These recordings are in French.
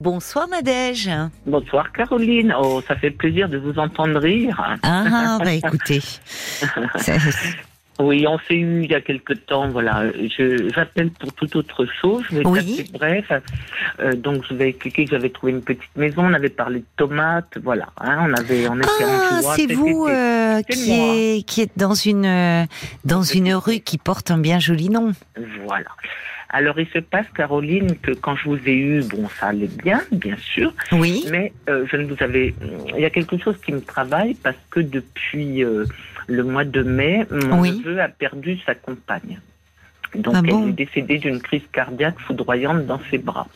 Bonsoir Nadège. Bonsoir Caroline. Oh, ça fait plaisir de vous entendre rire. Ah, bah écoutez. oui, on s'est eu il y a quelque temps. Voilà, j'appelle pour toute autre chose. Je vais oui. bref. Euh, donc je vais expliquer que j'avais trouvé une petite maison. On avait parlé de tomates. Voilà, hein, on avait, on était ah, c'est vous euh, qui est qui est dans une euh, dans une rue qui porte un bien joli nom. Voilà. Alors il se passe, Caroline, que quand je vous ai eu, bon, ça allait bien, bien sûr. Oui. Mais euh, je ne vous avais. Il y a quelque chose qui me travaille parce que depuis euh, le mois de mai, mon neveu a perdu sa compagne. Donc ah elle est décédée d'une crise cardiaque foudroyante dans ses bras.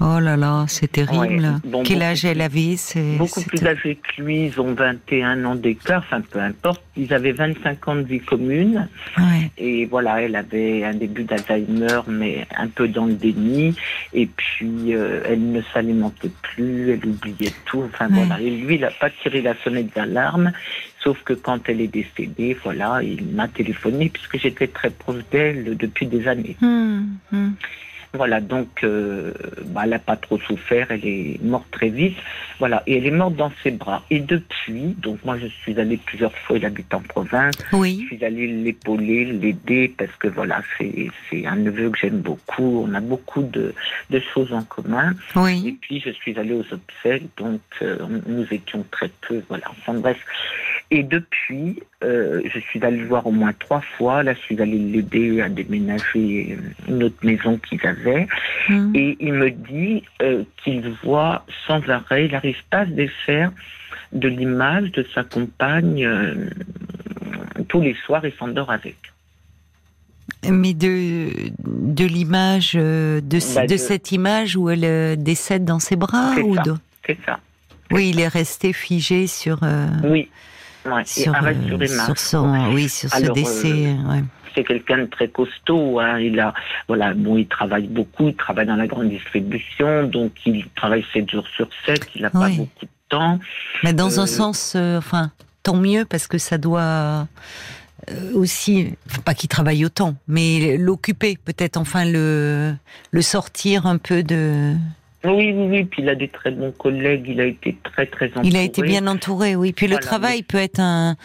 Oh là là, c'est terrible. Quel âge elle avait Beaucoup plus âgés que lui, ils ont 21 ans d'écart, enfin peu importe. Ils avaient 25 ans de vie commune. Et voilà, elle avait un début d'Alzheimer, mais un peu dans le déni. Et puis, euh, elle ne s'alimentait plus, elle oubliait tout. Enfin voilà. Et lui, il n'a pas tiré la sonnette d'alarme. Sauf que quand elle est décédée, voilà, il m'a téléphoné puisque j'étais très proche d'elle depuis des années. Hum, hum. Voilà, donc euh, bah, elle n'a pas trop souffert, elle est morte très vite. Voilà, et elle est morte dans ses bras. Et depuis, donc moi je suis allée plusieurs fois, il habite en province. Oui. Je suis allée l'épauler, l'aider, parce que voilà, c'est un neveu que j'aime beaucoup. On a beaucoup de, de, choses en commun. Oui. Et puis je suis allée aux obsèques, donc euh, nous étions très peu. Voilà, enfin bref. Et depuis, euh, je suis allée le voir au moins trois fois. Là, je suis allée l'aider à déménager une autre maison qu'ils avaient. Mmh. Et il me dit euh, qu'il voit sans arrêt, il n'arrive pas à se défaire de l'image de sa compagne. Euh, tous les soirs, il s'endort avec. Mais de, de l'image, de, bah, de, cette image où elle décède dans ses bras ou C'est ça. Oui, il est resté figé sur. Oui. Ouais, sur, euh, sur, son, oui, sur ce décès. Euh, c'est quelqu'un de très costaud. Hein. Il a, voilà, bon, il travaille beaucoup, il travaille dans la grande distribution, donc il travaille 7 jours sur 7, il n'a pas beaucoup de temps. Mais dans un euh, sens, enfin, tant mieux parce que ça doit aussi, pas qu'il travaille autant, mais l'occuper, peut-être, enfin le, le sortir un peu de oui, oui, oui. Puis il a des très bons collègues. Il a été très, très entouré. Il a été bien entouré, oui. Puis le travail peut être un,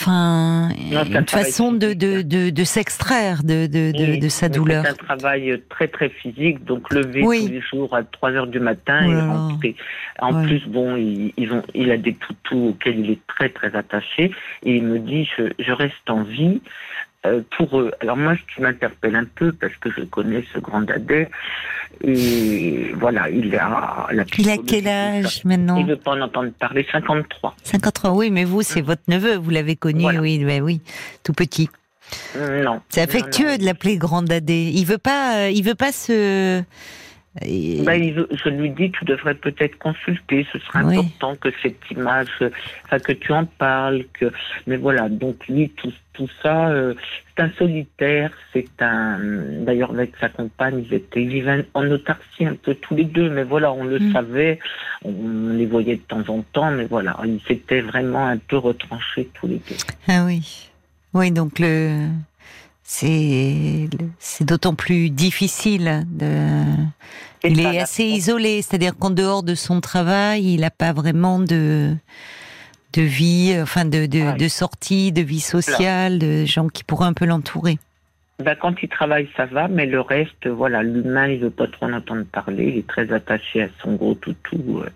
enfin, une façon de, de, de, de s'extraire de, de, de, sa douleur. C'est un travail très, très physique. Donc lever tous les jours à 3 heures du matin et rentrer. En plus, bon, ils, ont, il a des toutous auxquels il est très, très attaché. Et il me dit, je, je reste en vie euh, pour eux. Alors moi, ce qui m'interpelle un peu, parce que je connais ce grand dadais, et voilà, il a la Il a quel âge maintenant Il ne veut pas en entendre parler, 53. 53, oui, mais vous, c'est votre neveu, vous l'avez connu, oui, mais oui, tout petit. Non. C'est affectueux de l'appeler grand dadais. Il veut pas, euh, il veut pas se ben, je lui dis, tu devrais peut-être consulter. Ce serait important que cette image, enfin, que tu en parles. Que... Mais voilà, donc lui, tout, tout ça, euh, c'est un solitaire. C'est un. D'ailleurs, avec sa compagne, ils étaient ils en autarcie un peu tous les deux. Mais voilà, on le mm. savait. On les voyait de temps en temps. Mais voilà, ils s'étaient vraiment un peu retranchés tous les deux. Ah oui. Oui, donc le c'est d'autant plus difficile de il est assez isolé c'est-à-dire qu'en dehors de son travail il n'a pas vraiment de de vie enfin de de, de sortie de vie sociale de gens qui pourraient un peu l'entourer ben, quand il travaille, ça va, mais le reste, voilà, l'humain, il veut pas trop en entendre parler. Il est très attaché à son gros toutou, euh,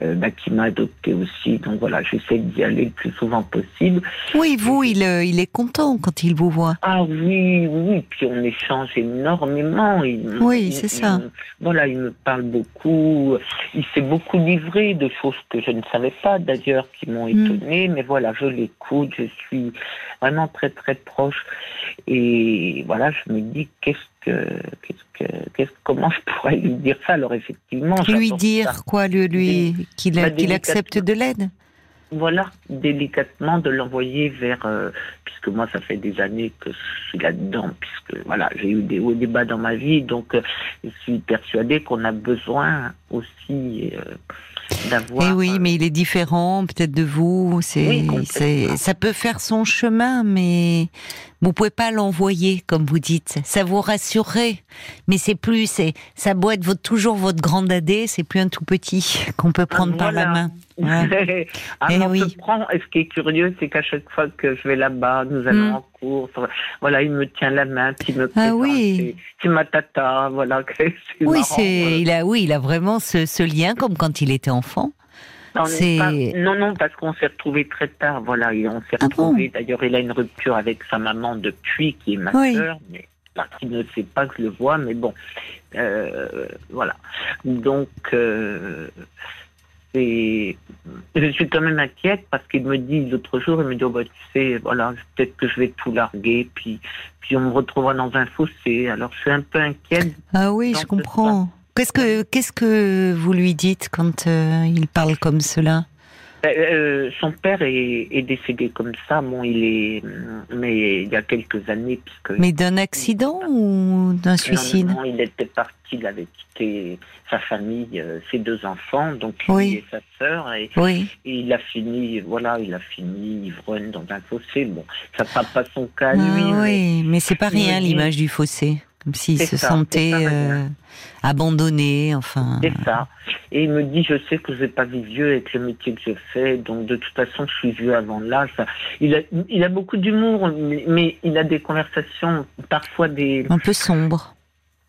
euh ben, qui m'a adopté aussi. Donc voilà, j'essaie d'y aller le plus souvent possible. Oui, vous, il, euh, il est content quand il vous voit. Ah oui, oui, puis on échange énormément. oui, c'est ça. voilà, il me parle beaucoup. Il s'est beaucoup livré de choses que je ne savais pas, d'ailleurs, qui m'ont hmm. étonné. Mais voilà, je l'écoute, je suis vraiment très, très proche. Et voilà, je me dis qu'est-ce que, qu'est-ce que, comment je pourrais lui dire ça Alors effectivement, lui dire quoi, lui, lui qu'il bah, accepte de l'aide? Voilà, délicatement de l'envoyer vers, euh, puisque moi ça fait des années que je suis là-dedans, puisque voilà, j'ai eu des hauts et bas dans ma vie, donc euh, je suis persuadée qu'on a besoin aussi euh, d'avoir. Et oui, mais il est différent peut-être de vous. C'est, ça peut faire son chemin, mais Vous pouvez pas l'envoyer, comme vous dites. Ça vous rassurerait, mais c'est plus, c'est ça doit être votre, toujours votre grand dadé. C'est plus un tout petit qu'on peut prendre par la main. ah, eh oui. prend, et ce qui est curieux, c'est qu'à chaque fois que je vais là-bas, nous allons hmm. en cours, voilà, il me tient la main, puis il me ah oui. c'est ma tata, voilà. Oui, c'est, il a, oui, il a vraiment ce, ce lien comme quand il était enfant. Non, non, parce qu'on s'est retrouvés très tard. Voilà, on s'est ah retrouvés. D'ailleurs, il a une rupture avec sa maman depuis, qui est ma soeur, mais qui ne sait pas que je le vois, mais bon, euh, voilà. Donc, euh, je suis quand même inquiète parce qu'il me dit l'autre jour, il me dit, oh, bah, tu sais, voilà, peut-être que je vais tout larguer, puis, puis on me retrouvera dans un fossé. Alors, je suis un peu inquiète. Ah oui, je comprends. Qu'est-ce que, qu'est-ce que vous lui dites quand euh, il parle comme cela? Euh, euh, son père est, décédé comme ça. Bon, il est, mais il y a quelques années, puisque. Mais d'un accident ou d'un suicide? non, il était parti. Il avait quitté sa famille, ses deux enfants, donc lui et sa sœur, et, oui. il a fini, voilà, il a fini ivrogne dans un fossé. Bon, ça sera pas son cas lui. Ah, oui, mais c'est pas rien l'image du fossé comme s'il se sentait euh, abandonné, enfin. C'est ça. Et il me dit, je sais que je vais pas vivre vieux avec le métier que je fais, donc de toute façon, je suis vieux avant l'âge. Il a, il a beaucoup d'humour, mais, il a des conversations parfois des... Un peu sombres.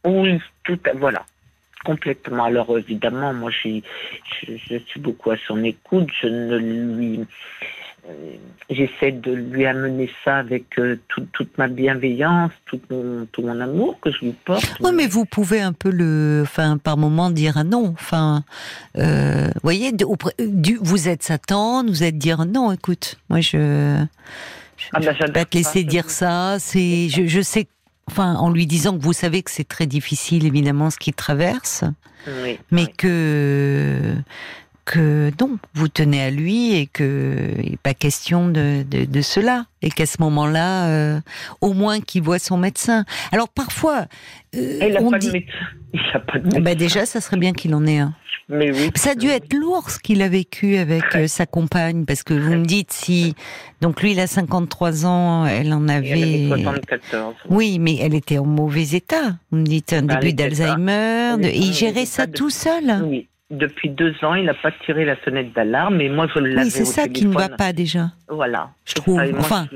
Oui, tout, voilà complètement. Alors évidemment, moi, je, je, suis beaucoup à son écoute. Je ne lui, j'essaie de lui amener ça avec euh, toute ma bienveillance, tout mon, tout mon amour que je lui porte. Oui, mais vous pouvez un peu le, enfin, par moment dire un non. Enfin, euh, voyez, vous êtes Satan, vous êtes dire non. Écoute, moi je, je, ah ben, vais pas te laisser dire ça. C'est, je, je sais enfin, en lui disant que vous savez que c'est très difficile, évidemment, ce qu'il traverse, mais que que non, vous tenez à lui et que il pas question de, de, cela et qu'à ce moment-là, euh, au moins qu'il voit son médecin. Alors parfois, euh, il n'a pas, dit... pas, de médecin. Bah déjà, ça serait bien qu'il en ait un. Mais oui. Ça a dû être lourd ce qu'il a vécu avec euh, sa compagne, parce que vous me dites si donc lui il a 53 ans, elle en avait. Elle avait 74. Oui, mais elle était en mauvais état. Vous me dites un début d'Alzheimer, de... et il gérait ça tout seul. Oui depuis deux ans, il n'a pas tiré la sonnette d'alarme, et moi je l'avais Oui, c'est ça qui ne va pas déjà. Voilà. Je trouve. enfin,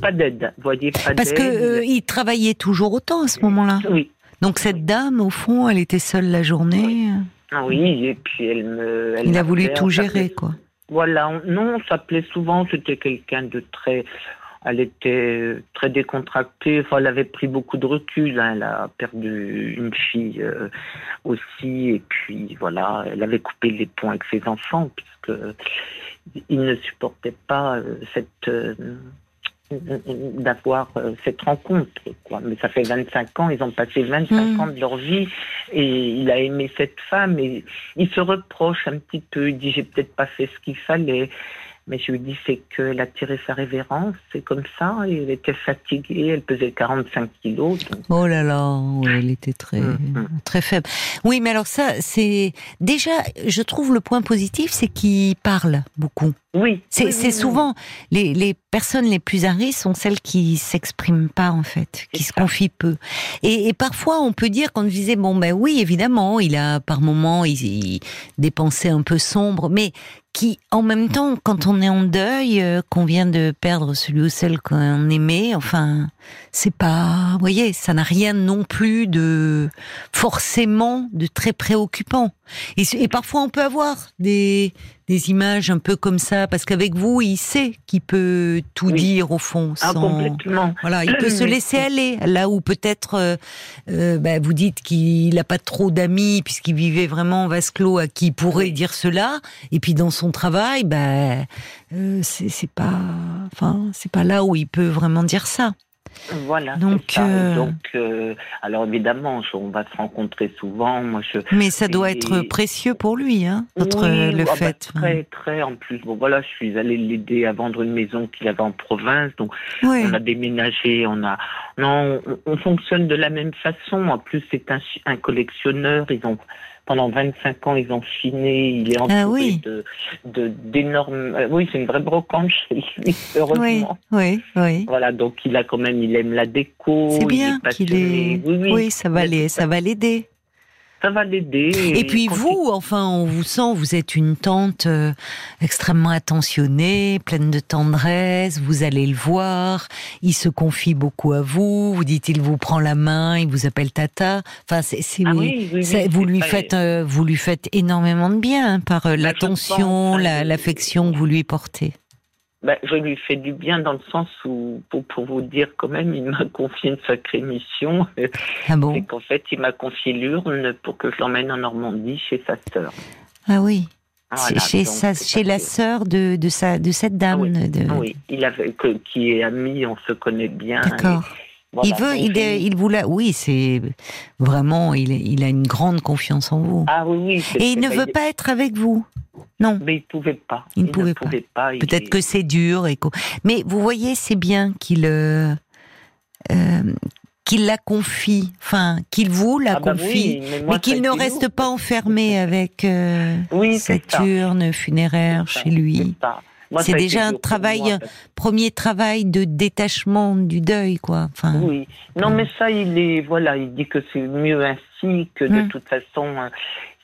pas d'aide, voyez, pas Parce que euh, il travaillait toujours autant à ce moment-là. Oui. Donc cette dame, au fond, elle était seule la journée. Ah oui, et puis elle me. il a voulu tout gérer, quoi. Voilà, non, on s'appelait souvent, c'était quelqu'un de très elle était très décontractée. Enfin, elle avait pris beaucoup de recul. Hein. Elle a perdu une fille euh, aussi. Et puis, voilà, elle avait coupé les ponts avec ses enfants puisque ils ne supportaient pas euh, cette euh, d'avoir cette rencontre. Quoi. Mais ça fait 25 ans, ils ont passé 25 mmh. ans de leur vie et il a aimé cette femme et il se reproche un petit peu, il dit j'ai peut-être pas fait ce qu'il fallait. Mais je lui dis, c'est qu'elle a tiré sa révérence, c'est comme ça. Et elle était fatiguée, elle pesait 45 kilos. Oh là là, elle était très, mm, mm. très faible. Oui, mais alors ça, c'est déjà, je trouve le point positif, c'est qu'il parle beaucoup. Oui. C'est souvent les, les, personnes les plus à risque sont celles qui s'expriment pas en fait, qui se confient peu. Et, et, parfois on peut dire qu'on disait bon ben oui évidemment il a par moments il, il dépensé un peu sombre, mais qui, en même temps, quand on est en deuil, euh, qu'on vient de perdre celui ou celle qu'on aimait, enfin, c'est pas, vous voyez, ça n'a rien non plus de forcément de très préoccupant. Et, et parfois, on peut avoir des des images un peu comme ça, parce qu'avec vous, il sait qu'il peut tout dire au fond. Ah, complètement. Voilà, il peut se laisser aller. Là où peut-être, euh, euh, bah, vous dites qu'il n'a pas trop d'amis puisqu'il vivait vraiment en vase clos à qui pourrait dire cela. Et puis dans son travail, bah, euh, c'est pas, enfin, c'est pas là où il peut vraiment dire ça. Voilà. Donc, euh, donc euh, alors évidemment, on va se rencontrer souvent. Moi, je, Mais ça doit être précieux pour lui, hein, notre, le ah bah, fait. très, très en plus. Bon, voilà, je suis allée l'aider à vendre une maison qu'il avait en province. Donc, on a déménagé. On a, non, on, fonctionne de la même façon. En plus, c'est un, un collectionneur. Ils ont pendant 25 ans, ils ont chiné. Il est ah entouré de d'énormes. Euh, oui, c'est une vraie brocante chez lui, heureusement. Oui, oui, Voilà, donc il a quand même, il aime la déco. C'est bien qu'il est. Oui, oui, ça va ça va l'aider ça va l'aider. Et, puis vous, enfin, on vous sent, vous êtes une tante euh, extrêmement attentionnée, pleine de tendresse. Vous allez le voir, il se confie beaucoup à vous. Vous dites, il vous prend la main, il vous appelle Tata. Enfin, c'est, ah vous lui faites, euh, vous lui faites énormément de bien hein, par euh, bah, l'attention, l'affection que vous lui portez. Ben, je lui fais du bien dans le sens où, pour, pour vous dire quand même, il m'a confié une sacrée mission. Ah bon C'est qu'en fait, il m'a confié l'urne pour que je l'emmène en Normandie chez sa sœur. Ah oui. chez, chez la sœur de, de, sa, de cette dame. oui, de... oui. Il avait, qui est ami, on se connaît bien. D'accord. Il veut, il, il vous l'a, oui, c'est vraiment, il, il a une grande confiance en vous. Ah oui, oui. Et il ne veut pas être avec vous. Non. Mais il pouvait pas. Il, ne pouvait, pas. Peut-être que c'est dur. Et Mais vous voyez, c'est bien qu'il euh, euh, qu'il la confie, enfin qu'il vous la ah bah confie, mais, qu'il ne reste pas enfermé avec euh, cette urne funéraire chez lui. C'est déjà un travail, premier travail de détachement du deuil, quoi. Enfin, oui. Non, mais ça, il est, voilà, il dit que c'est mieux ainsi, que de hum. toute façon,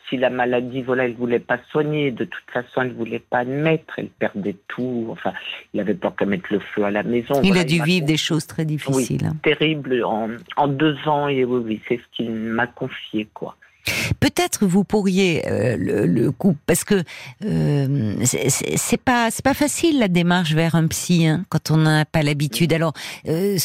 si la maladie, voilà, elle voulait pas soigner, de toute façon, elle voulait pas admettre, elle perdait tout. Enfin, il avait peur qu'elle mette le feu à la maison. Il a dû vivre des choses très difficiles. Oui, terribles en, en, deux ans, et oui, oui c'est ce qu'il m'a confié, quoi. Peut-être vous pourriez euh, le, coup parce que euh, c'est pas c'est pas facile la démarche vers un psy hein, quand on n'a pas l'habitude. Alors euh,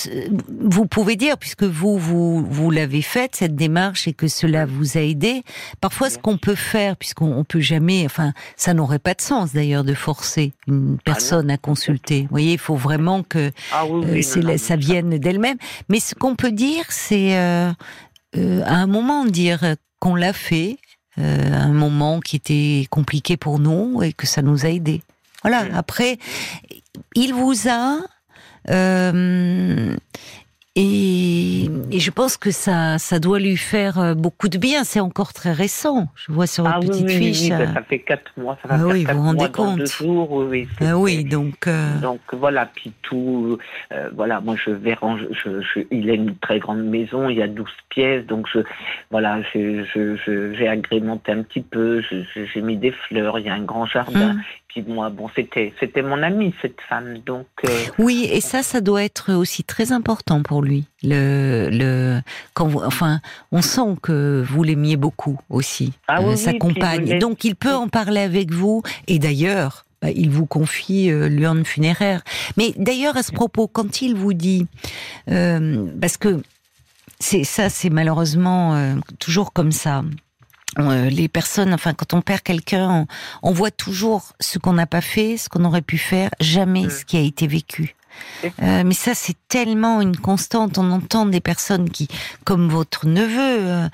vous pouvez dire puisque vous vous vous l'avez faite cette démarche et que cela vous a aidé. Parfois ce qu'on peut faire puisqu'on peut jamais, enfin ça n'aurait pas de sens d'ailleurs de forcer une ah personne à consulter. Vous voyez, il faut vraiment que ah ça vienne d'elle-même. Mais ce qu'on peut dire, c'est à un moment dire qu'on l'a fait euh, à un moment qui était compliqué pour nous et que ça nous a aidés. Voilà. Après, il vous a euh, et, je pense que ça, ça doit lui faire euh, beaucoup de bien. C'est encore très récent. Je vois sur votre ah petite fiche. Oui, ça fait quatre mois. Ça va ah oui, vous vous rendez compte. jours, oui, ah oui, donc. Euh, donc voilà, puis tout. Euh, voilà, moi je vais ranger. Je, il a une très grande maison. Il y a 12 pièces, donc je, voilà, j'ai agrémenté un petit peu. J'ai mis des fleurs. Il y a un grand jardin. Hum. Puis moi, bon, c'était c'était mon amie cette femme, donc. Euh, oui, et ça, ça doit être aussi très important pour lui. Le le quand vous, enfin, on sent que vous l'aimiez beaucoup aussi, ah, euh, sa compagne. Donc il peut en parler avec vous. Et d'ailleurs, bah, il vous confie euh, l'urne funéraire. Mais d'ailleurs, à ce propos, quand il vous dit, parce que c'est ça, c'est malheureusement toujours comme ça. Euh, les personnes, enfin, quand on perd quelqu'un, on, voit toujours ce qu'on n'a pas fait, ce qu'on aurait pu faire, jamais mm. ce qui a été vécu. Euh, mais ça, c'est tellement une constante. On entend des personnes qui, comme votre neveu, euh,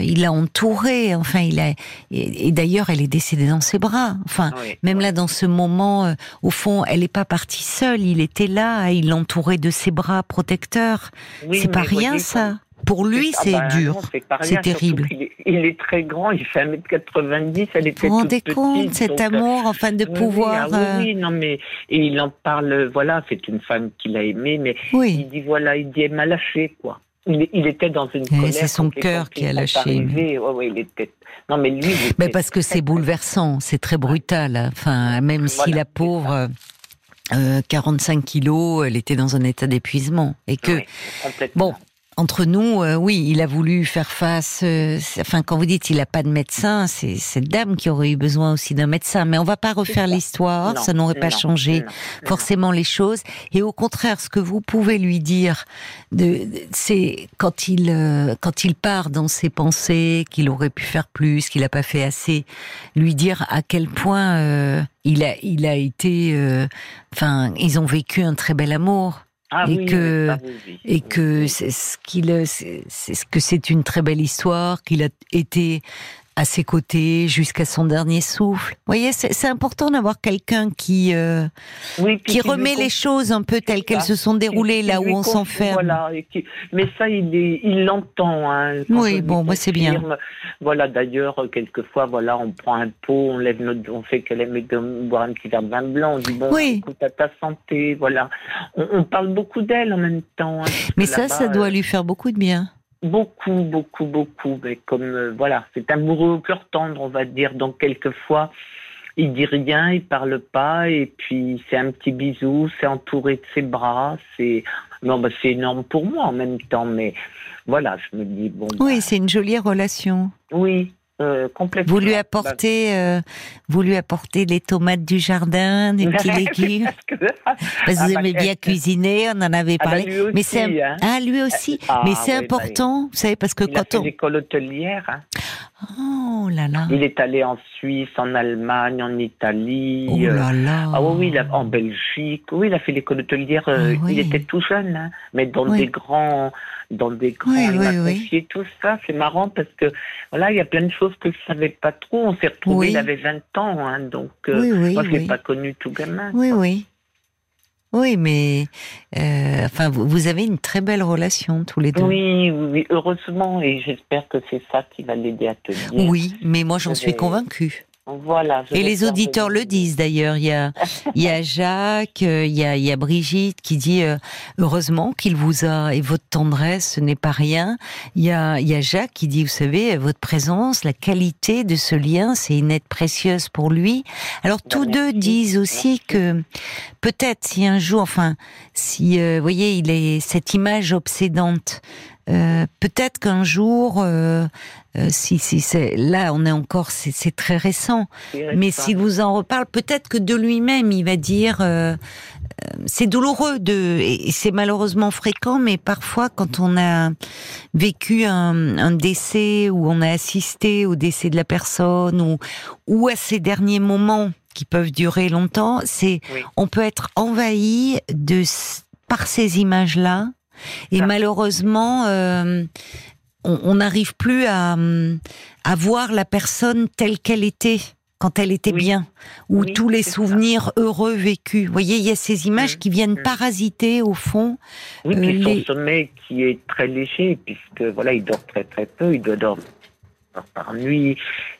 il l'a entouré. Enfin, il a. Et, d'ailleurs, elle est décédée dans ses bras. Enfin, même là, dans ce moment, au fond, elle n'est pas partie seule. Il était là. Il l'entourait de ses bras protecteurs. c'est pas rien, ça. Pour lui, c'est ah bah dur. C'est terrible. Il est, très grand, il fait 1m90, elle était Vous vous rendez compte, cet euh, amour, enfin, de pouvoir. Ah oui, euh, non, mais. Et il en parle, voilà, c'est une femme qu'il a aimée, mais il dit, voilà, il dit, elle m'a lâché, quoi. Il, était dans une colère. C'est son cœur qui a lâché. il était... Non, mais lui. Mais parce que c'est bouleversant, c'est très brutal. Hein. Enfin, même si la pauvre. Euh, 45 kilos, elle était dans un état d'épuisement. Et que, bon, entre nous, euh, oui, il a voulu faire face. Euh, enfin, quand vous dites il n'a pas de médecin, c'est cette dame qui aurait eu besoin aussi d'un médecin. Mais on va pas refaire l'histoire, ça n'aurait pas changé forcément les choses. Et au contraire, ce que vous pouvez lui dire, c'est quand il euh, quand il part dans ses pensées, qu'il aurait pu faire plus, qu'il n'a pas fait assez, lui dire à quel point il a il a été. Enfin, ils ont vécu un très bel amour. Ah et que et que c'est ce qu'il c'est ce que c'est une très belle histoire qu'il a été à ses côtés jusqu'à son dernier souffle. Vous voyez, c'est important d'avoir quelqu'un qui euh, qui, remet les choses un peu telles qu'elles se sont déroulées là où on s'enferme. Voilà, mais ça, il il l'entend. Hein, oui, bon, moi c'est bien. Voilà, d'ailleurs, quelquefois, voilà, on prend un pot, on lève notre, on fait qu'elle aime boire un petit verre de vin blanc, on dit bon, écoute à ta santé, voilà. On, parle beaucoup d'elle en même temps. Hein, mais ça, ça doit euh, lui faire beaucoup de bien. Beaucoup, beaucoup, beaucoup. Mais comme euh, voilà, c'est amoureux au cœur tendre, on va dire. Donc quelquefois, il dit rien, il parle pas, et puis c'est un petit bisou, c'est entouré de ses bras, c'est non, bah, c'est énorme pour moi en même temps, mais voilà, je me dis bon. Oui, bah c'est une jolie relation. Oui, euh, vous lui apportez, euh, vous lui apportez les tomates du jardin, des petits légumes. Parce que, vous aimez bien cuisiner, on en avait ah, bah, parlé. mais c'est hein. ah lui aussi. Ah, mais c'est bah, important, vous savez, parce que il quand a fait on l'école hôtelière. Hein. Oh là là. Il est allé en Suisse, en Allemagne, en Italie. Oh là euh, là. Ah oui, en Belgique. Oui, il a fait l'école hôtelière. Ah il était tout jeune, hein, mais dans des grands dans des grands, oui, tout ça. C'est marrant parce que voilà, il y a plein de choses que je savais pas trop. On s'est retrouvés, il avait 20 ans, hein, donc euh, moi je l'ai pas connu tout gamin. Oui, oui. Oui, mais euh, enfin, vous, avez une très belle relation tous les deux. Oui, oui, heureusement, et j'espère que c'est ça qui va l'aider à tenir. Oui, mais moi j'en suis convaincue. Voilà. Et les auditeurs le disent d'ailleurs. Il y a, il y a Jacques, euh, il y a, il y a Brigitte qui dit euh, heureusement qu'il vous a et votre tendresse, ce n'est pas rien. Il y a, il y a Jacques qui dit vous savez votre présence, la qualité de ce lien, c'est une aide précieuse pour lui. Alors bah, tous deux disent aussi que peut-être si un jour, enfin, si euh, vous voyez, il est cette image obsédante. Euh, peut-être qu'un jour, euh, euh, si, si c'est là, on est encore, c'est très récent. Mais s'il vous en reparle, peut-être que de lui-même, il va dire, c'est douloureux de, et c'est malheureusement fréquent, mais parfois quand on a vécu un, un, décès ou on a assisté au décès de la personne ou, ou à ces derniers moments qui peuvent durer longtemps, c'est, on peut être envahi de par ces images-là et malheureusement, euh, on n'arrive plus à, à, voir la personne telle qu'elle était quand elle était bien, ou tous les souvenirs heureux vécus. Vous voyez, il y a ces images qui viennent parasiter au fond. Oui, euh, son sommeil qui est très léger, puisque voilà, il dort très très peu, il doit dormir par nuit.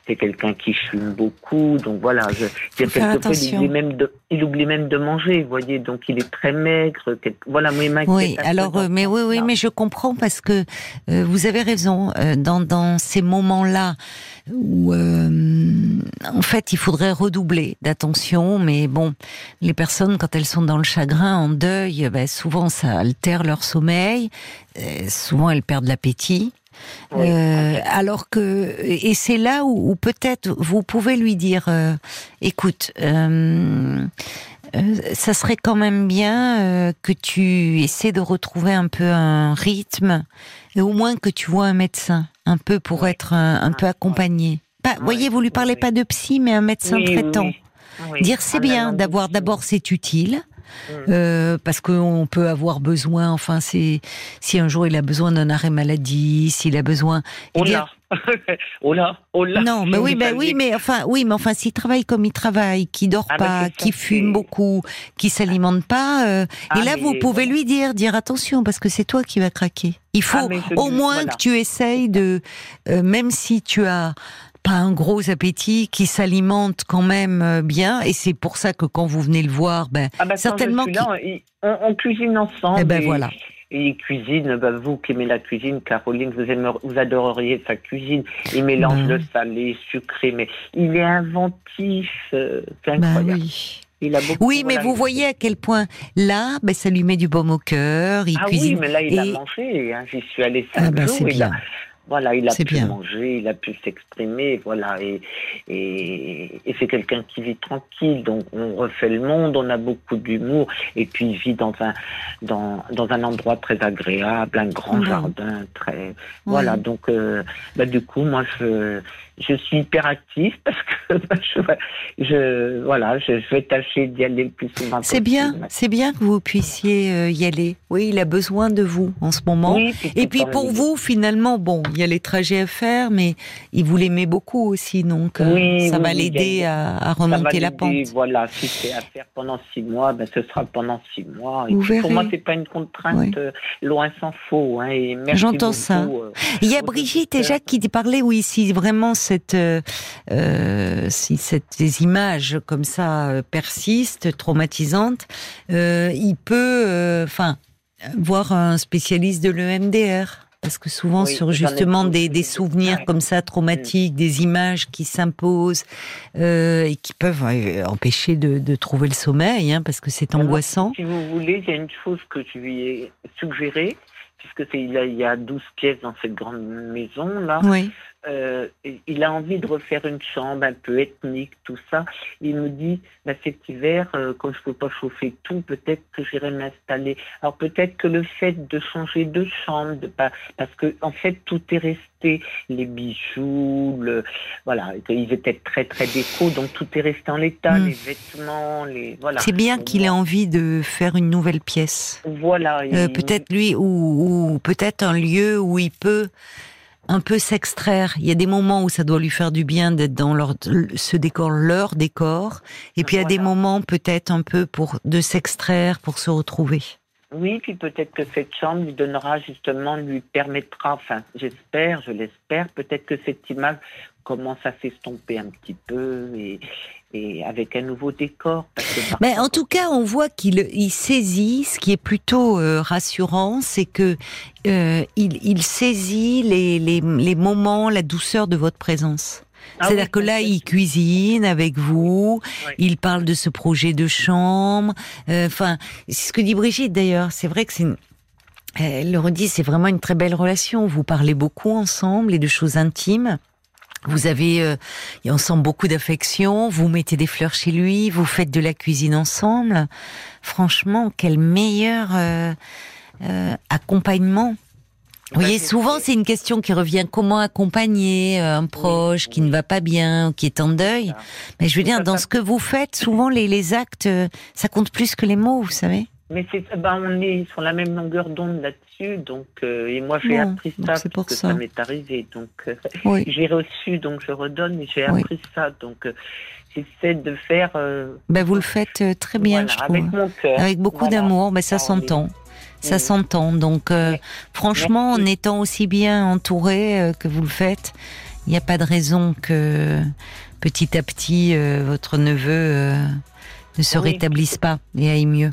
C'est quelqu'un qui fume beaucoup, donc voilà. Je, il oublie, même de, il oublie même de manger, vous voyez. Donc il est très maigre. voilà, moi, Oui, alors, euh, mais oui, oui, mais je comprends parce que euh, vous avez raison. Euh, dans, dans ces moments-là où, en fait, il faudrait redoubler d'attention, mais bon, les personnes quand elles sont dans le chagrin, en deuil, ben, souvent ça altère leur sommeil. souvent elles perdent l'appétit. Euh, alors que et c'est là où, peut-être vous pouvez lui dire, euh, écoute, euh, ça serait quand même bien que tu essaies de retrouver un peu un rythme et au moins que tu vois un médecin, un peu pour être un, peu accompagné. Pas, voyez, vous lui parlez pas de psy, mais un médecin traitant. Dire c'est bien d'avoir d'abord c'est utile. Euh, parce qu'on peut avoir besoin, enfin, c'est si un jour il a besoin d'un arrêt maladie, s'il a besoin. Oh là, oh là, oh là. Non, mais oui, ben oui, mais enfin, oui, mais enfin, s'il travaille comme il travaille, qui dort ah, pas, qui fume beaucoup, qui s'alimente pas, euh, et ah, là vous pouvez lui dire, dire attention, parce que c'est toi qui vas craquer. Il faut ah, au moins que tu essayes de, euh, même si tu as pas un gros appétit, qui s'alimente quand même euh, bien. Et c'est pour ça que quand vous venez le voir, ben, ah bah, certainement. on, cuisine ensemble. Eh ben voilà. Et il cuisine, bah, vous qui aimez la cuisine, Caroline, vous, vous adoreriez sa cuisine. Il mélange le salé, sucré, mais il est inventif. Euh, c'est bah incroyable. oui. Il a beaucoup, oui, mais vous voyez à quel point là, ben, ça lui met du baume au cœur. Il ah cuisine. oui, mais là, il a mangé. Hein. J'y suis allée cinq ah ben, jours. Bien. Voilà, il a pu manger, il a pu s'exprimer, voilà, et, et, c'est quelqu'un qui vit tranquille, donc on refait le monde, on a beaucoup d'humour, et puis il vit dans un, dans, dans un endroit très agréable, un grand jardin, très, voilà, donc, euh, bah, du coup, moi, je, je suis hyperactive parce que bah, je, je, voilà, je, vais tâcher d'y aller le plus souvent C'est bien, c'est bien que vous puissiez euh, y aller. Oui, il a besoin de vous en ce moment. Et puis pour vous, finalement, bon, il y a les trajets à faire, mais il vous l'aimait beaucoup aussi, donc euh, ça va l'aider à, remonter la pente. Voilà, si c'est à faire pendant six mois, ben, ce sera pendant six mois. pour moi, c'est pas une contrainte euh, loin s'en faut. Hein, J'entends ça. il y a Brigitte et Jacques qui parlaient, oui, si vraiment cette, euh, si cette, ces images comme ça euh, persistent, traumatisantes, euh, il peut, enfin, voir un spécialiste de l'EMDR. Parce que souvent, sur justement des, des, souvenirs comme ça traumatiques, des images qui s'imposent euh, et qui peuvent empêcher de, de, trouver le sommeil, hein, parce que c'est angoissant. Si vous voulez, il y a une chose que je lui ai suggérée, puisque il, il y a 12 pièces dans cette grande maison là. Oui. Euh, il a envie de refaire une chambre un peu ethnique, tout ça. Il me dit, bah, cet hiver, euh, quand je ne peux pas chauffer tout, peut-être que j'irai m'installer. Alors peut-être que le fait de changer de chambre, de pas, parce que en fait tout est resté, les bijoux, le, voilà, ils étaient très très déco, donc tout est resté en l'état, hmm. les vêtements, les voilà. C'est bien qu'il ait envie de faire une nouvelle pièce. Voilà. Euh, peut-être lui ou, ou peut-être un lieu où il peut un peu s'extraire. Il y a des moments où ça doit lui faire du bien d'être dans leur, ce décor, leur décor, et puis il y a des moments peut-être un peu pour de s'extraire, pour se retrouver. Oui, puis peut-être que cette chambre lui donnera justement, lui permettra, enfin j'espère, je l'espère, peut-être que cette image commence à s'estomper un petit peu et, et avec un nouveau décor. Mais en tout cas, on voit qu'il il saisit, ce qui est plutôt euh, rassurant, c'est que euh, il, il, saisit les, les, les, moments, la douceur de votre présence. Ah C'est-à-dire que là, il cuisine avec vous, il parle de ce projet de chambre. Euh, enfin, c'est ce que dit Brigitte d'ailleurs. C'est vrai que c'est elle le redit, c'est vraiment une très belle relation. Vous parlez beaucoup ensemble et de choses intimes. Vous avez, euh, sent beaucoup d'affection. Vous mettez des fleurs chez lui, vous faites de la cuisine ensemble. Franchement, quel meilleur euh, euh, accompagnement. Vous voyez, souvent c'est une question qui revient comment accompagner un proche qui ne va pas bien, qui est en deuil. Mais je veux dire, dans ce que vous faites, souvent les, les actes, ça compte plus que les mots, vous savez. Mais c'est, ben, on est sur la même longueur d'onde là-dessus, donc euh, et moi j'ai appris ça parce que ça, m'est arrivé, donc euh, j'ai reçu, donc je redonne, et j'ai appris ça, donc euh, j'essaie de faire. Ben, vous le faites très bien, je trouve. Avec mon cœur. Avec beaucoup d'amour, mais ça ah, s'entend. Ça s'entend. Donc, franchement, en étant aussi bien entouré que vous le faites, il n'y a pas de raison que petit à petit votre neveu ne se rétablisse pas et aille mieux.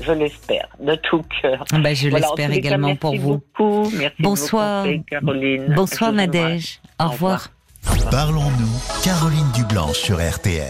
Je l'espère, de tout cœur. Bah, je l'espère également pour vous. Beaucoup. Merci Bonsoir. Beaucoup, Caroline. Bonsoir Nadège. Au, revoir. Parlons-nous, Caroline Dublanche sur RTL.